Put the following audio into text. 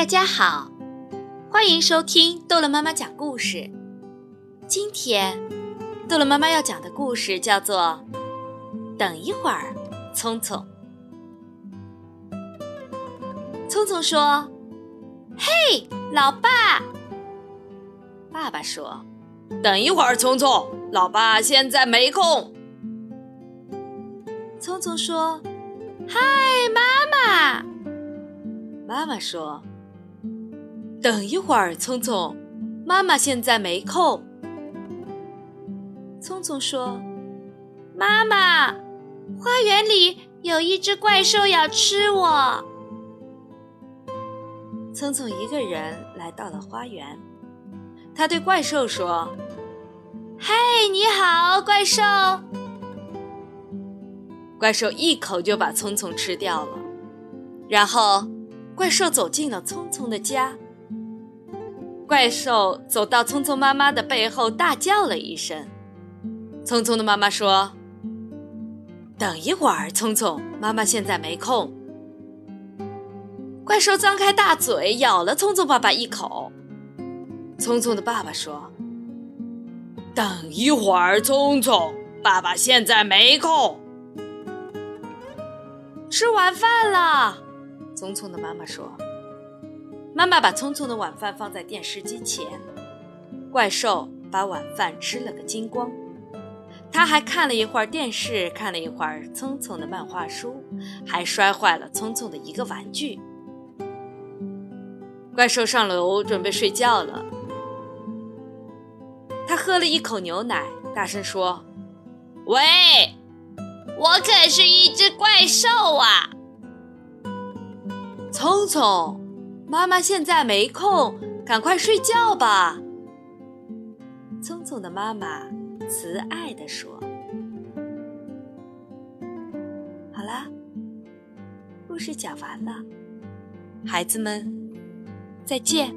大家好，欢迎收听逗乐妈妈讲故事。今天，逗乐妈妈要讲的故事叫做《等一会儿，聪聪》。聪聪说：“嘿，老爸！”爸爸说：“等一会儿，聪聪，老爸现在没空。”聪聪说：“嗨，妈妈！”妈妈说：“等一会儿，聪聪，妈妈现在没空。”聪聪说：“妈妈，花园里有一只怪兽要吃我。”聪聪一个人来到了花园，他对怪兽说：“嘿，你好，怪兽！”怪兽一口就把聪聪吃掉了，然后怪兽走进了聪聪的家。怪兽走到聪聪妈妈的背后，大叫了一声。聪聪的妈妈说：“等一会儿，聪聪，妈妈现在没空。”怪兽张开大嘴，咬了聪聪爸爸一口。聪聪的爸爸说：“等一会儿，聪聪，爸爸现在没空。”吃完饭了，聪聪的妈妈说：“妈妈把聪聪的晚饭放在电视机前，怪兽把晚饭吃了个精光。他还看了一会儿电视，看了一会儿聪聪的漫画书，还摔坏了聪聪的一个玩具。”怪兽上楼准备睡觉了，他喝了一口牛奶，大声说：“喂！”我可是一只怪兽啊！聪聪，妈妈现在没空，赶快睡觉吧。聪聪的妈妈慈爱地说：“好啦，故事讲完了，孩子们，再见。”